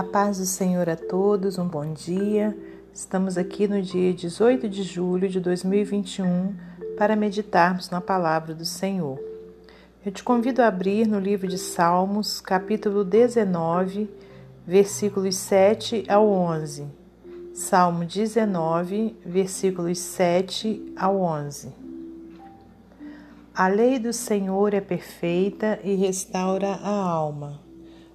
A paz do Senhor a todos, um bom dia. Estamos aqui no dia 18 de julho de 2021 para meditarmos na palavra do Senhor. Eu te convido a abrir no livro de Salmos, capítulo 19, versículos 7 ao 11. Salmo 19, versículos 7 ao 11. A lei do Senhor é perfeita e restaura a alma.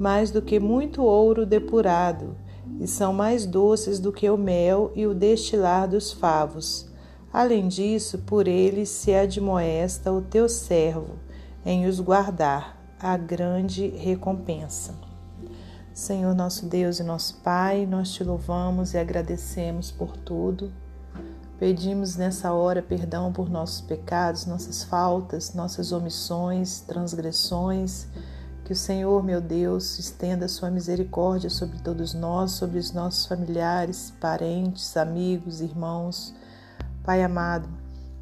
mais do que muito ouro depurado, e são mais doces do que o mel e o destilar dos favos. Além disso, por eles se admoesta o teu servo, em os guardar, a grande recompensa. Senhor nosso Deus e nosso Pai, nós te louvamos e agradecemos por tudo. Pedimos nessa hora perdão por nossos pecados, nossas faltas, nossas omissões, transgressões que o Senhor, meu Deus, estenda sua misericórdia sobre todos nós, sobre os nossos familiares, parentes, amigos, irmãos. Pai amado,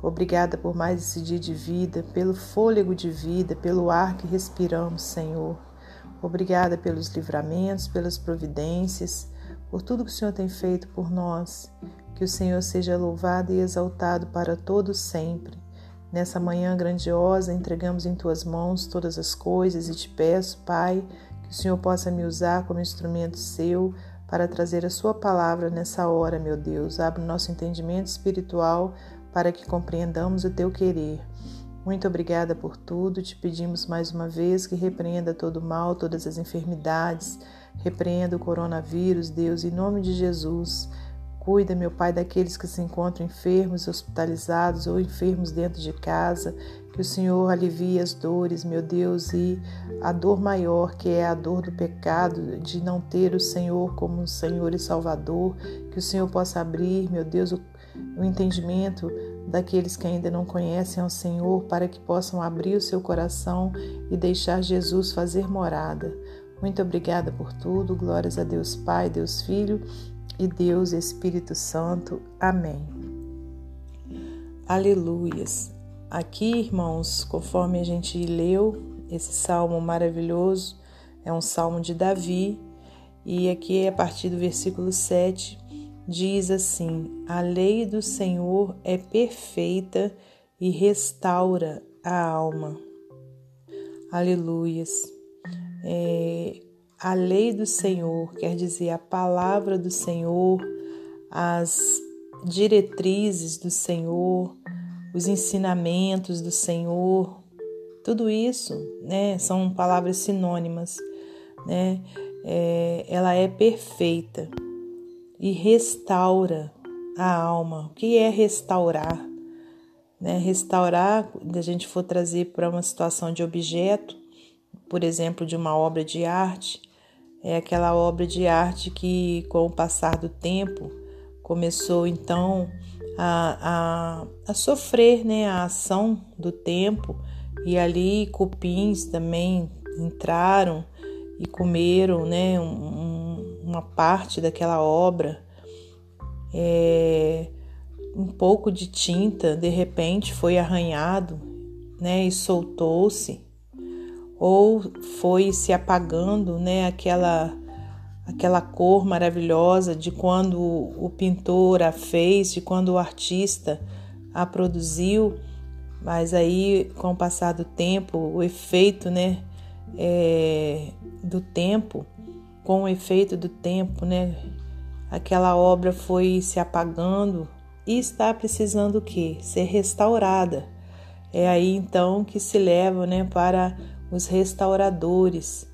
obrigada por mais esse dia de vida, pelo fôlego de vida, pelo ar que respiramos, Senhor. Obrigada pelos livramentos, pelas providências, por tudo que o Senhor tem feito por nós. Que o Senhor seja louvado e exaltado para todo sempre. Nessa manhã grandiosa, entregamos em tuas mãos todas as coisas e te peço, Pai, que o Senhor possa me usar como instrumento seu para trazer a sua palavra nessa hora, meu Deus. Abre o nosso entendimento espiritual para que compreendamos o teu querer. Muito obrigada por tudo. Te pedimos mais uma vez que repreenda todo o mal, todas as enfermidades, repreenda o coronavírus, Deus, em nome de Jesus. Cuida, meu Pai, daqueles que se encontram enfermos, hospitalizados ou enfermos dentro de casa. Que o Senhor alivie as dores, meu Deus, e a dor maior, que é a dor do pecado, de não ter o Senhor como Senhor e Salvador. Que o Senhor possa abrir, meu Deus, o, o entendimento daqueles que ainda não conhecem ao Senhor, para que possam abrir o seu coração e deixar Jesus fazer morada. Muito obrigada por tudo. Glórias a Deus Pai, Deus Filho e Deus Espírito Santo. Amém. Aleluias. Aqui, irmãos, conforme a gente leu esse salmo maravilhoso, é um salmo de Davi, e aqui a partir do versículo 7 diz assim: A lei do Senhor é perfeita e restaura a alma. Aleluias. É, a lei do Senhor, quer dizer, a palavra do Senhor, as diretrizes do Senhor, os ensinamentos do Senhor, tudo isso, né, são palavras sinônimas, né? É, ela é perfeita e restaura a alma. O que é restaurar? Né? Restaurar, se a gente for trazer para uma situação de objeto, por exemplo, de uma obra de arte, é aquela obra de arte que, com o passar do tempo, começou então a, a, a sofrer né, a ação do tempo, e ali cupins também entraram e comeram né, um, uma parte daquela obra. É, um pouco de tinta de repente foi arranhado né, e soltou-se ou foi se apagando, né, aquela aquela cor maravilhosa de quando o pintor a fez, de quando o artista a produziu, mas aí com o passar do tempo, o efeito, né, é, do tempo, com o efeito do tempo, né, aquela obra foi se apagando e está precisando o quê? Ser restaurada. É aí então que se leva, né, para os restauradores.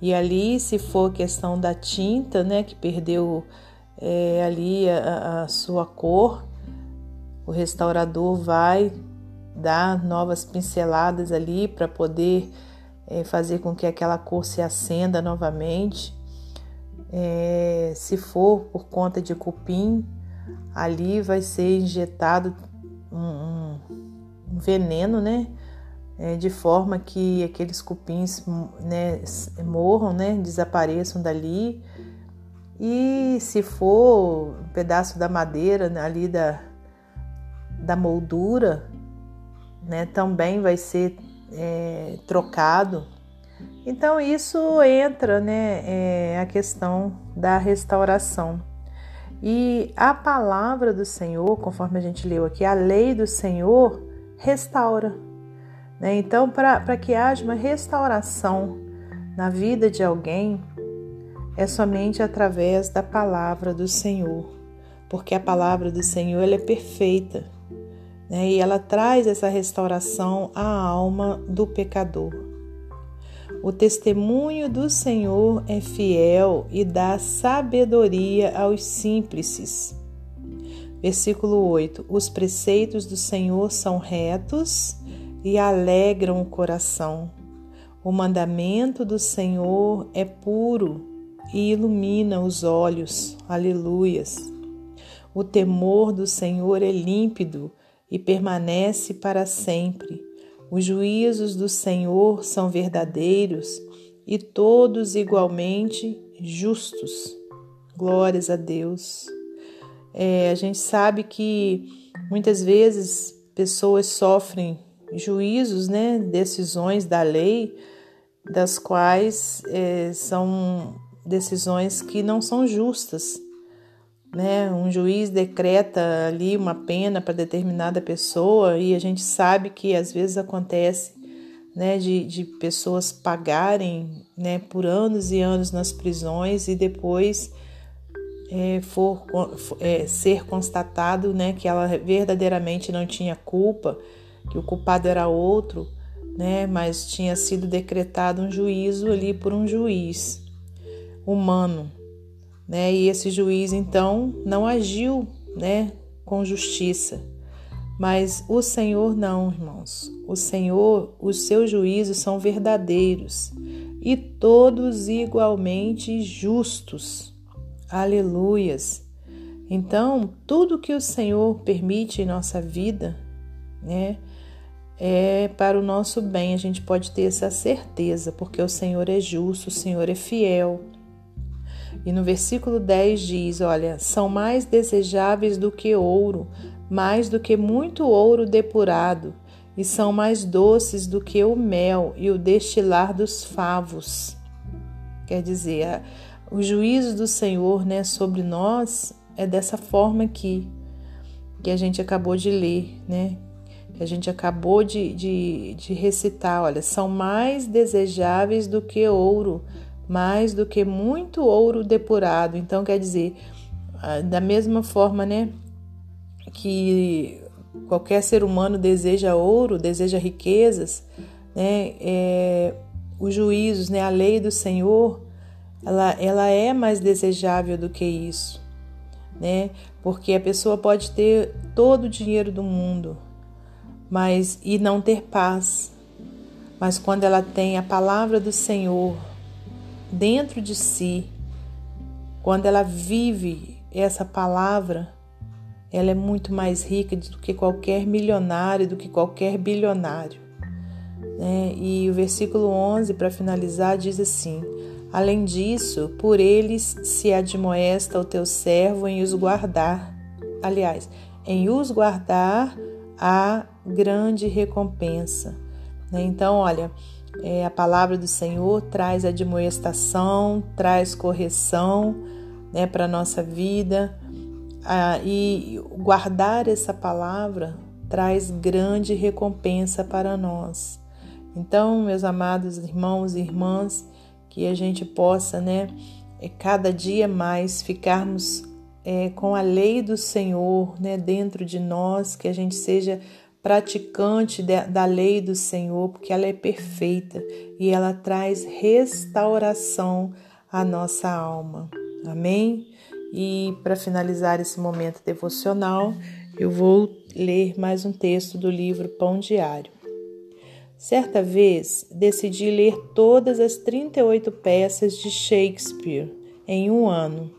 E ali, se for questão da tinta, né, que perdeu é, ali a, a sua cor, o restaurador vai dar novas pinceladas ali para poder é, fazer com que aquela cor se acenda novamente. É, se for por conta de cupim, ali vai ser injetado um, um, um veneno, né? É, de forma que aqueles cupins né, morram, né? Desapareçam dali. E se for um pedaço da madeira né, ali da, da moldura, né, também vai ser é, trocado. Então isso entra, né, é, a questão da restauração. E a palavra do Senhor, conforme a gente leu aqui, a lei do Senhor restaura. Né? Então, para que haja uma restauração na vida de alguém, é somente através da palavra do Senhor, porque a palavra do Senhor ela é perfeita né? e ela traz essa restauração à alma do pecador. O testemunho do Senhor é fiel e dá sabedoria aos simples. Versículo 8: Os preceitos do Senhor são retos e alegram o coração. O mandamento do Senhor é puro e ilumina os olhos. Aleluias. O temor do Senhor é límpido e permanece para sempre. Os juízos do Senhor são verdadeiros e todos igualmente justos. Glórias a Deus. É, a gente sabe que muitas vezes pessoas sofrem juízos, né, decisões da lei, das quais é, são decisões que não são justas né? Um juiz decreta ali uma pena para determinada pessoa e a gente sabe que às vezes acontece, né, de, de pessoas pagarem, né, por anos e anos nas prisões e depois é, for é, ser constatado, né, que ela verdadeiramente não tinha culpa, que o culpado era outro, né, mas tinha sido decretado um juízo ali por um juiz humano, né? E esse juiz então não agiu, né, com justiça. Mas o Senhor não, irmãos. O Senhor, os seus juízos são verdadeiros e todos igualmente justos. Aleluias. Então, tudo que o Senhor permite em nossa vida, né, é para o nosso bem. A gente pode ter essa certeza, porque o Senhor é justo, o Senhor é fiel. E no versículo 10 diz: Olha, são mais desejáveis do que ouro, mais do que muito ouro depurado, e são mais doces do que o mel e o destilar dos favos. Quer dizer, o juízo do Senhor né, sobre nós é dessa forma aqui, que a gente acabou de ler, né? Que a gente acabou de, de, de recitar. Olha, são mais desejáveis do que ouro, mais do que muito ouro depurado. Então, quer dizer, ah, da mesma forma, né, que qualquer ser humano deseja ouro, deseja riquezas, né, é, os juízos, né, a lei do Senhor, ela, ela é mais desejável do que isso, né, porque a pessoa pode ter todo o dinheiro do mundo, mas e não ter paz. Mas quando ela tem a palavra do Senhor, dentro de si, quando ela vive essa palavra, ela é muito mais rica do que qualquer milionário, do que qualquer bilionário. Né? E o versículo 11, para finalizar, diz assim: Além disso, por eles se admoesta o teu servo em os guardar. Aliás, em os guardar a grande recompensa. Né? Então, olha, é, a palavra do Senhor traz admoestação, traz correção né, para a nossa vida. Ah, e guardar essa palavra traz grande recompensa para nós. Então, meus amados irmãos e irmãs, que a gente possa, né, é, cada dia mais ficarmos é, com a lei do Senhor né, dentro de nós, que a gente seja praticante da lei do Senhor, porque ela é perfeita e ela traz restauração à nossa alma. Amém? E para finalizar esse momento devocional, eu vou ler mais um texto do livro Pão Diário. Certa vez decidi ler todas as 38 peças de Shakespeare em um ano.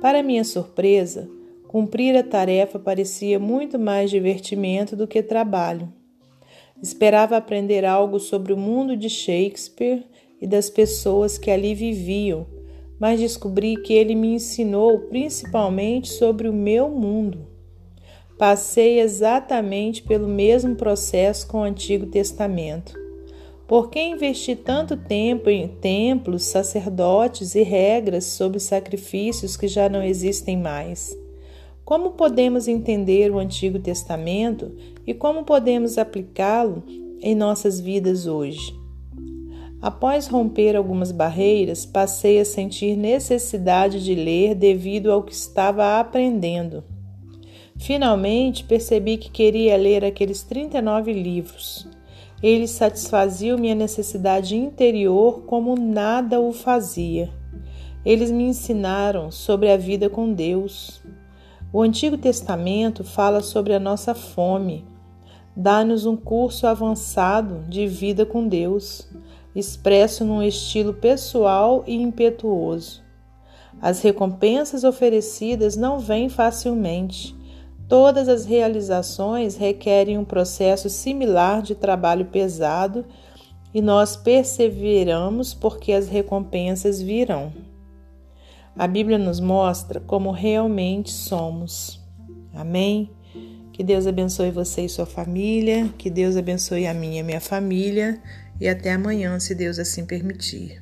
Para minha surpresa, cumprir a tarefa parecia muito mais divertimento do que trabalho. Esperava aprender algo sobre o mundo de Shakespeare e das pessoas que ali viviam, mas descobri que ele me ensinou principalmente sobre o meu mundo. Passei exatamente pelo mesmo processo com o Antigo Testamento. Por que investir tanto tempo em templos, sacerdotes e regras sobre sacrifícios que já não existem mais? Como podemos entender o Antigo Testamento e como podemos aplicá-lo em nossas vidas hoje? Após romper algumas barreiras, passei a sentir necessidade de ler devido ao que estava aprendendo. Finalmente percebi que queria ler aqueles 39 livros. Eles satisfaziam minha necessidade interior como nada o fazia. Eles me ensinaram sobre a vida com Deus. O Antigo Testamento fala sobre a nossa fome, dá-nos um curso avançado de vida com Deus expresso num estilo pessoal e impetuoso. As recompensas oferecidas não vêm facilmente. Todas as realizações requerem um processo similar de trabalho pesado e nós perseveramos porque as recompensas virão. A Bíblia nos mostra como realmente somos. Amém? Que Deus abençoe você e sua família, que Deus abençoe a minha e minha família e até amanhã, se Deus assim permitir.